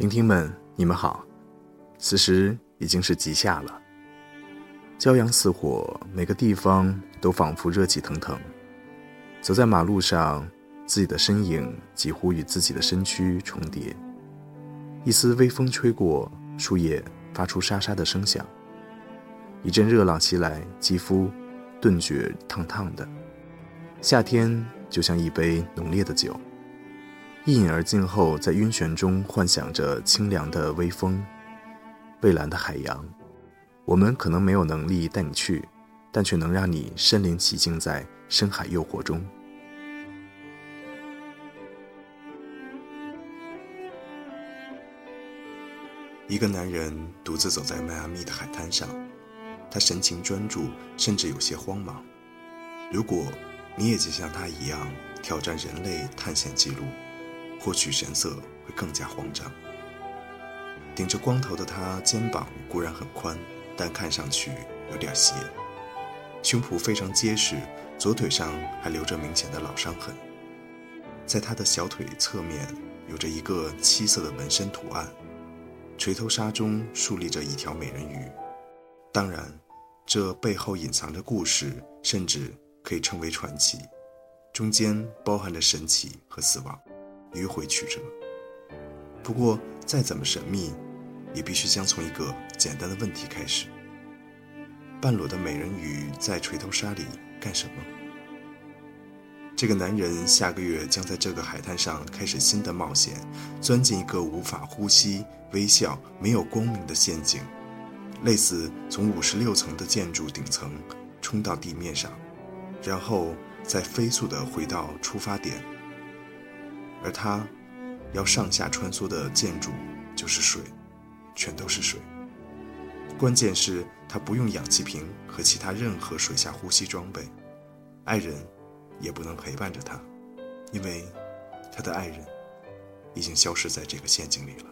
聆听们，你们好，此时已经是极夏了。骄阳似火，每个地方都仿佛热气腾腾。走在马路上，自己的身影几乎与自己的身躯重叠。一丝微风吹过，树叶发出沙沙的声响。一阵热浪袭来，肌肤顿觉烫烫的。夏天就像一杯浓烈的酒。一饮而尽后，在晕眩中幻想着清凉的微风、蔚蓝的海洋。我们可能没有能力带你去，但却能让你身临其境在深海诱惑中。一个男人独自走在迈阿密的海滩上，他神情专注，甚至有些慌忙。如果你也就像他一样挑战人类探险记录。或许神色会更加慌张。顶着光头的他，肩膀固然很宽，但看上去有点斜。胸脯非常结实，左腿上还留着明显的老伤痕。在他的小腿侧面有着一个七色的纹身图案，垂头纱中竖立着一条美人鱼。当然，这背后隐藏着故事，甚至可以称为传奇，中间包含着神奇和死亡。迂回曲折。不过，再怎么神秘，也必须将从一个简单的问题开始：半裸的美人鱼在垂头沙里干什么？这个男人下个月将在这个海滩上开始新的冒险，钻进一个无法呼吸、微笑、没有光明的陷阱，类似从五十六层的建筑顶层冲到地面上，然后再飞速地回到出发点。而他要上下穿梭的建筑就是水，全都是水。关键是，他不用氧气瓶和其他任何水下呼吸装备，爱人也不能陪伴着他，因为他的爱人已经消失在这个陷阱里了。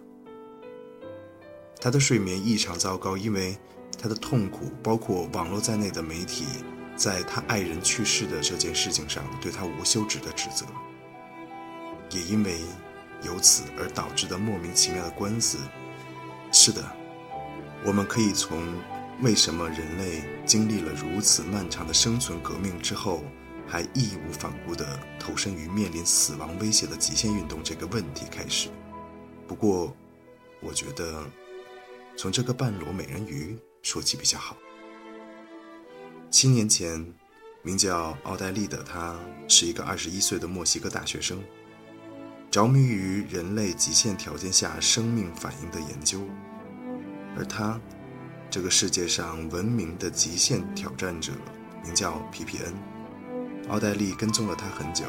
他的睡眠异常糟糕，因为他的痛苦，包括网络在内的媒体，在他爱人去世的这件事情上对他无休止的指责。也因为由此而导致的莫名其妙的官司，是的，我们可以从为什么人类经历了如此漫长的生存革命之后，还义无反顾地投身于面临死亡威胁的极限运动这个问题开始。不过，我觉得从这个半裸美人鱼说起比较好。七年前，名叫奥黛丽的她是一个二十一岁的墨西哥大学生。着迷于人类极限条件下生命反应的研究，而他，这个世界上闻名的极限挑战者，名叫皮皮恩。奥黛丽跟踪了他很久，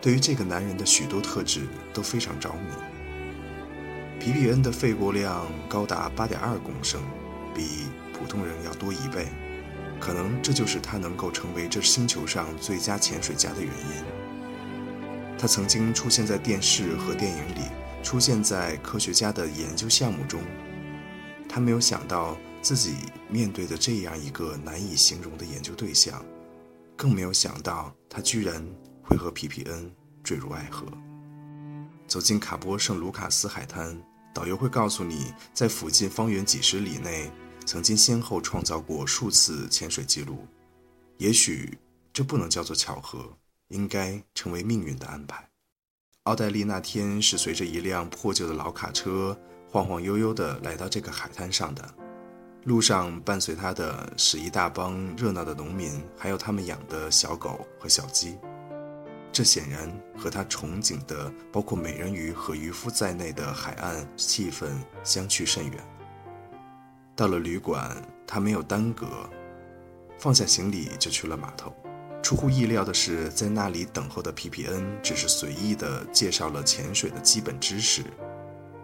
对于这个男人的许多特质都非常着迷。皮皮恩的肺活量高达八点二公升，比普通人要多一倍，可能这就是他能够成为这星球上最佳潜水家的原因。他曾经出现在电视和电影里，出现在科学家的研究项目中。他没有想到自己面对的这样一个难以形容的研究对象，更没有想到他居然会和皮皮恩坠入爱河。走进卡波圣卢卡斯海滩，导游会告诉你，在附近方圆几十里内，曾经先后创造过数次潜水记录。也许这不能叫做巧合。应该成为命运的安排。奥黛丽那天是随着一辆破旧的老卡车晃晃悠悠地来到这个海滩上的，路上伴随她的是一大帮热闹的农民，还有他们养的小狗和小鸡。这显然和他憧憬的包括美人鱼和渔夫在内的海岸气氛相去甚远。到了旅馆，他没有耽搁，放下行李就去了码头。出乎意料的是，在那里等候的皮皮恩只是随意地介绍了潜水的基本知识，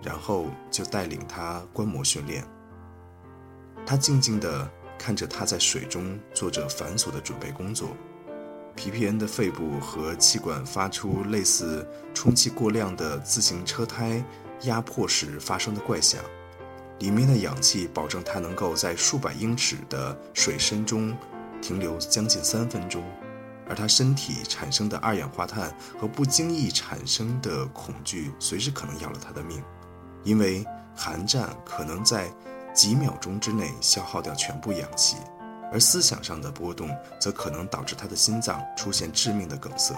然后就带领他观摩训练。他静静地看着他在水中做着繁琐的准备工作。皮皮恩的肺部和气管发出类似充气过量的自行车胎压迫时发生的怪响，里面的氧气保证他能够在数百英尺的水深中停留将近三分钟，而他身体产生的二氧化碳和不经意产生的恐惧随时可能要了他的命，因为寒战可能在几秒钟之内消耗掉全部氧气。而思想上的波动则可能导致他的心脏出现致命的梗塞。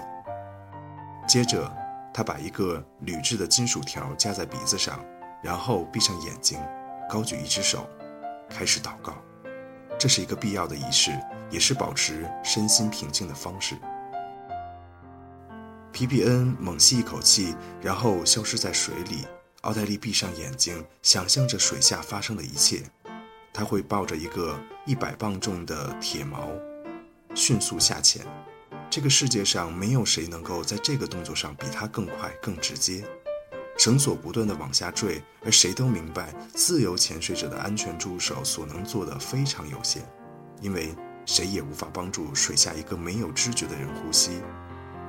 接着，他把一个铝制的金属条夹在鼻子上，然后闭上眼睛，高举一只手，开始祷告。这是一个必要的仪式，也是保持身心平静的方式。皮皮恩猛吸一口气，然后消失在水里。奥黛丽闭上眼睛，想象着水下发生的一切。他会抱着一个一百磅重的铁锚，迅速下潜。这个世界上没有谁能够在这个动作上比他更快、更直接。绳索不断地往下坠，而谁都明白，自由潜水者的安全助手所能做的非常有限，因为谁也无法帮助水下一个没有知觉的人呼吸。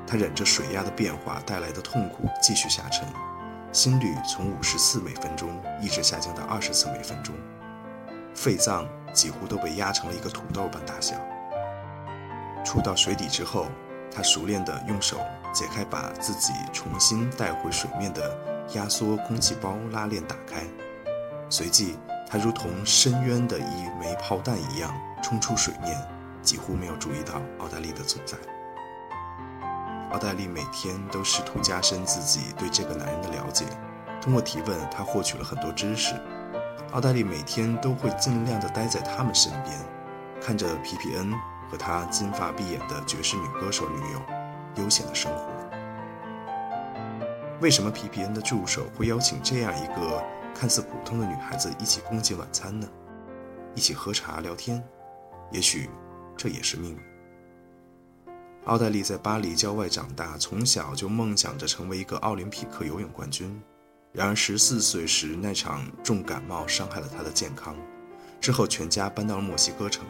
他忍着水压的变化带来的痛苦，继续下沉，心率从五十次每分钟一直下降到二十次每分钟。肺脏几乎都被压成了一个土豆般大小。触到水底之后，他熟练地用手解开把自己重新带回水面的压缩空气包拉链打开，随即他如同深渊的一枚炮弹一样冲出水面，几乎没有注意到奥黛丽的存在。奥黛丽每天都试图加深自己对这个男人的了解，通过提问，他获取了很多知识。奥黛丽每天都会尽量的待在他们身边，看着皮皮恩和他金发碧眼的爵士女歌手女友悠闲的生活。为什么皮皮恩的助手会邀请这样一个看似普通的女孩子一起共进晚餐呢？一起喝茶聊天？也许这也是命运。奥黛丽在巴黎郊外长大，从小就梦想着成为一个奥林匹克游泳冠军。然而，十四岁时那场重感冒伤害了她的健康。之后，全家搬到了墨西哥城。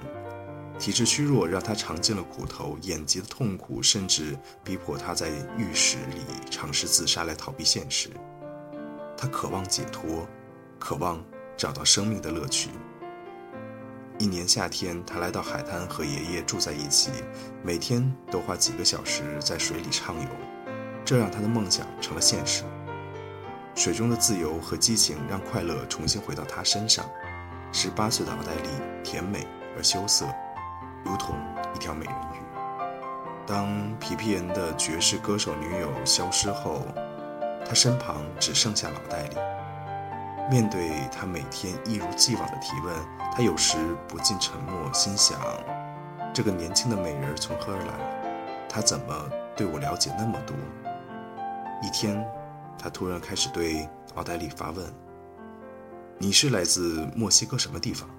体质虚弱让她尝尽了苦头，眼疾的痛苦甚至逼迫她在浴室里尝试自杀来逃避现实。他渴望解脱，渴望找到生命的乐趣。一年夏天，他来到海滩和爷爷住在一起，每天都花几个小时在水里畅游，这让他的梦想成了现实。水中的自由和激情让快乐重新回到他身上。十八岁的奥黛丽甜美而羞涩，如同一条美人鱼。当皮皮恩的爵士歌手女友消失后，他身旁只剩下老黛丽。面对他每天一如既往的提问，他有时不禁沉默，心想：这个年轻的美人从何而来？她怎么对我了解那么多？一天。他突然开始对奥黛丽发问：“你是来自墨西哥什么地方？”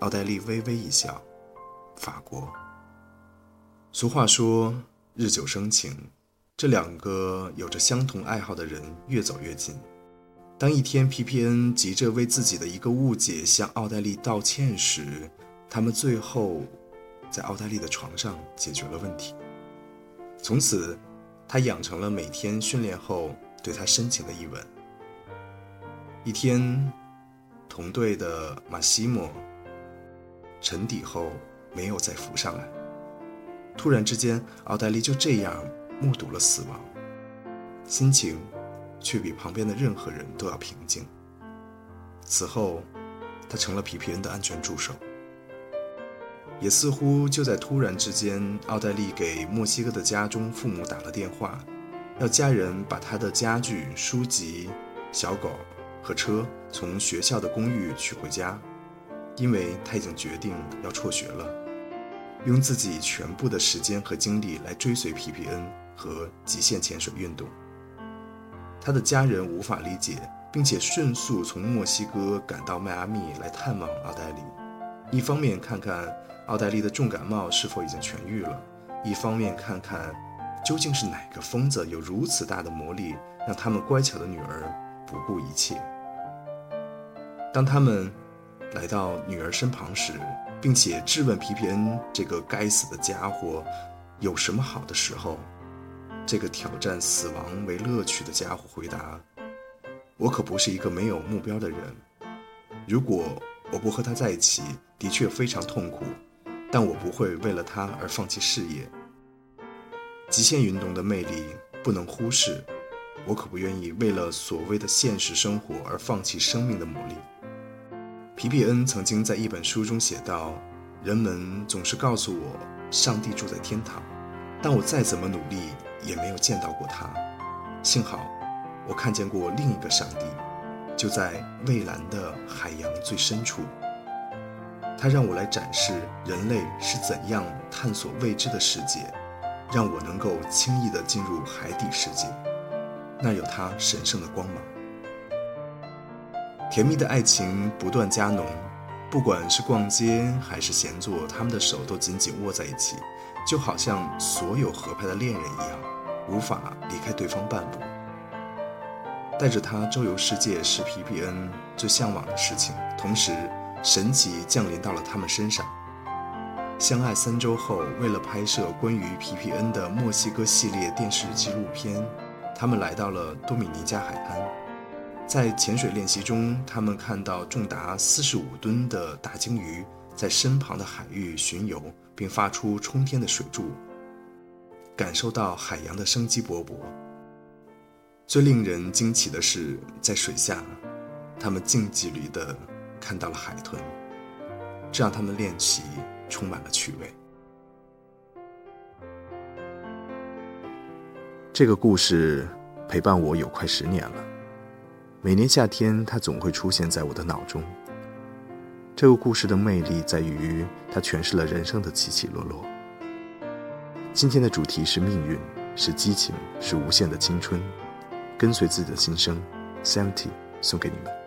奥黛丽微微一笑：“法国。”俗话说“日久生情”，这两个有着相同爱好的人越走越近。当一天皮皮恩急着为自己的一个误解向奥黛丽道歉时，他们最后在奥黛丽的床上解决了问题。从此。他养成了每天训练后对她深情的一吻。一天，同队的马西莫沉底后没有再浮上来。突然之间，奥黛丽就这样目睹了死亡，心情却比旁边的任何人都要平静。此后，他成了皮皮恩的安全助手。也似乎就在突然之间，奥黛丽给墨西哥的家中父母打了电话，要家人把他的家具、书籍、小狗和车从学校的公寓取回家，因为他已经决定要辍学了。用自己全部的时间和精力来追随皮皮恩和极限潜水运动。他的家人无法理解，并且迅速从墨西哥赶到迈阿密来探望奥黛丽，一方面看看奥黛丽的重感冒是否已经痊愈了，一方面看看究竟是哪个疯子有如此大的魔力，让他们乖巧的女儿不顾一切。当他们来到女儿身旁时，并且质问皮皮恩这个该死的家伙有什么好的时候，这个挑战死亡为乐趣的家伙回答：“我可不是一个没有目标的人。如果我不和他在一起，的确非常痛苦，但我不会为了他而放弃事业。极限运动的魅力不能忽视，我可不愿意为了所谓的现实生活而放弃生命的魔力。”皮皮恩曾经在一本书中写道：“人们总是告诉我，上帝住在天堂，但我再怎么努力也没有见到过他。幸好，我看见过另一个上帝，就在蔚蓝的海洋最深处。他让我来展示人类是怎样探索未知的世界，让我能够轻易地进入海底世界，那有他神圣的光芒。”甜蜜的爱情不断加浓，不管是逛街还是闲坐，他们的手都紧紧握在一起，就好像所有合拍的恋人一样，无法离开对方半步。带着他周游世界是皮皮恩最向往的事情，同时神奇降临到了他们身上。相爱三周后，为了拍摄关于皮皮恩的墨西哥系列电视纪录片，他们来到了多米尼加海滩。在潜水练习中，他们看到重达四十五吨的大鲸鱼在身旁的海域巡游，并发出冲天的水柱，感受到海洋的生机勃勃。最令人惊奇的是，在水下，他们近距离地看到了海豚，这让他们练习充满了趣味。这个故事陪伴我有快十年了。每年夏天，它总会出现在我的脑中。这个故事的魅力在于，它诠释了人生的起起落落。今天的主题是命运，是激情，是无限的青春。跟随自己的心声，Seventy 送给你们。